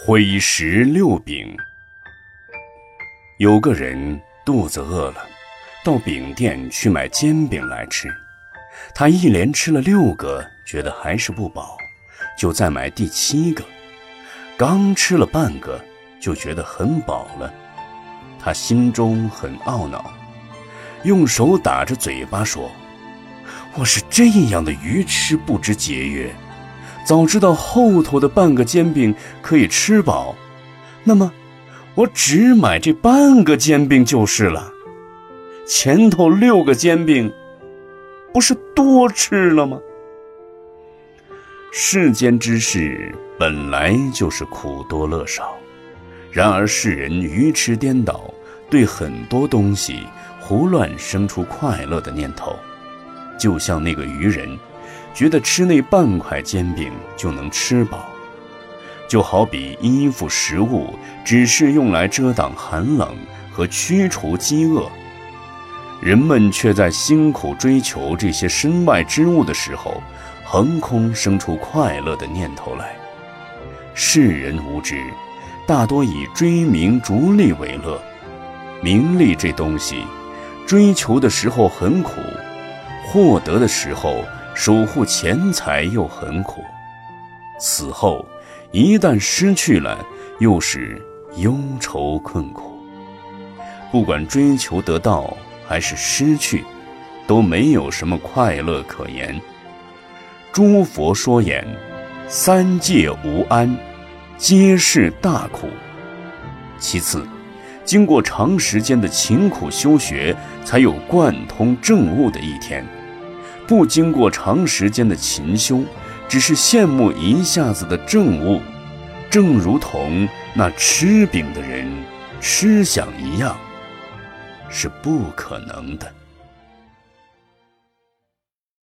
灰石六饼。有个人肚子饿了，到饼店去买煎饼来吃。他一连吃了六个，觉得还是不饱，就再买第七个。刚吃了半个，就觉得很饱了。他心中很懊恼，用手打着嘴巴说：“我是这样的愚痴，不知节约。”早知道后头的半个煎饼可以吃饱，那么我只买这半个煎饼就是了。前头六个煎饼不是多吃了吗？世间之事本来就是苦多乐少，然而世人愚痴颠倒，对很多东西胡乱生出快乐的念头，就像那个愚人。觉得吃那半块煎饼就能吃饱，就好比衣服、食物只是用来遮挡寒冷和驱除饥饿，人们却在辛苦追求这些身外之物的时候，横空生出快乐的念头来。世人无知，大多以追名逐利为乐。名利这东西，追求的时候很苦，获得的时候。守护钱财又很苦，此后一旦失去了，又是忧愁困苦。不管追求得到还是失去，都没有什么快乐可言。诸佛说言：三界无安，皆是大苦。其次，经过长时间的勤苦修学，才有贯通正悟的一天。不经过长时间的勤修，只是羡慕一下子的正悟，正如同那吃饼的人吃想一样，是不可能的。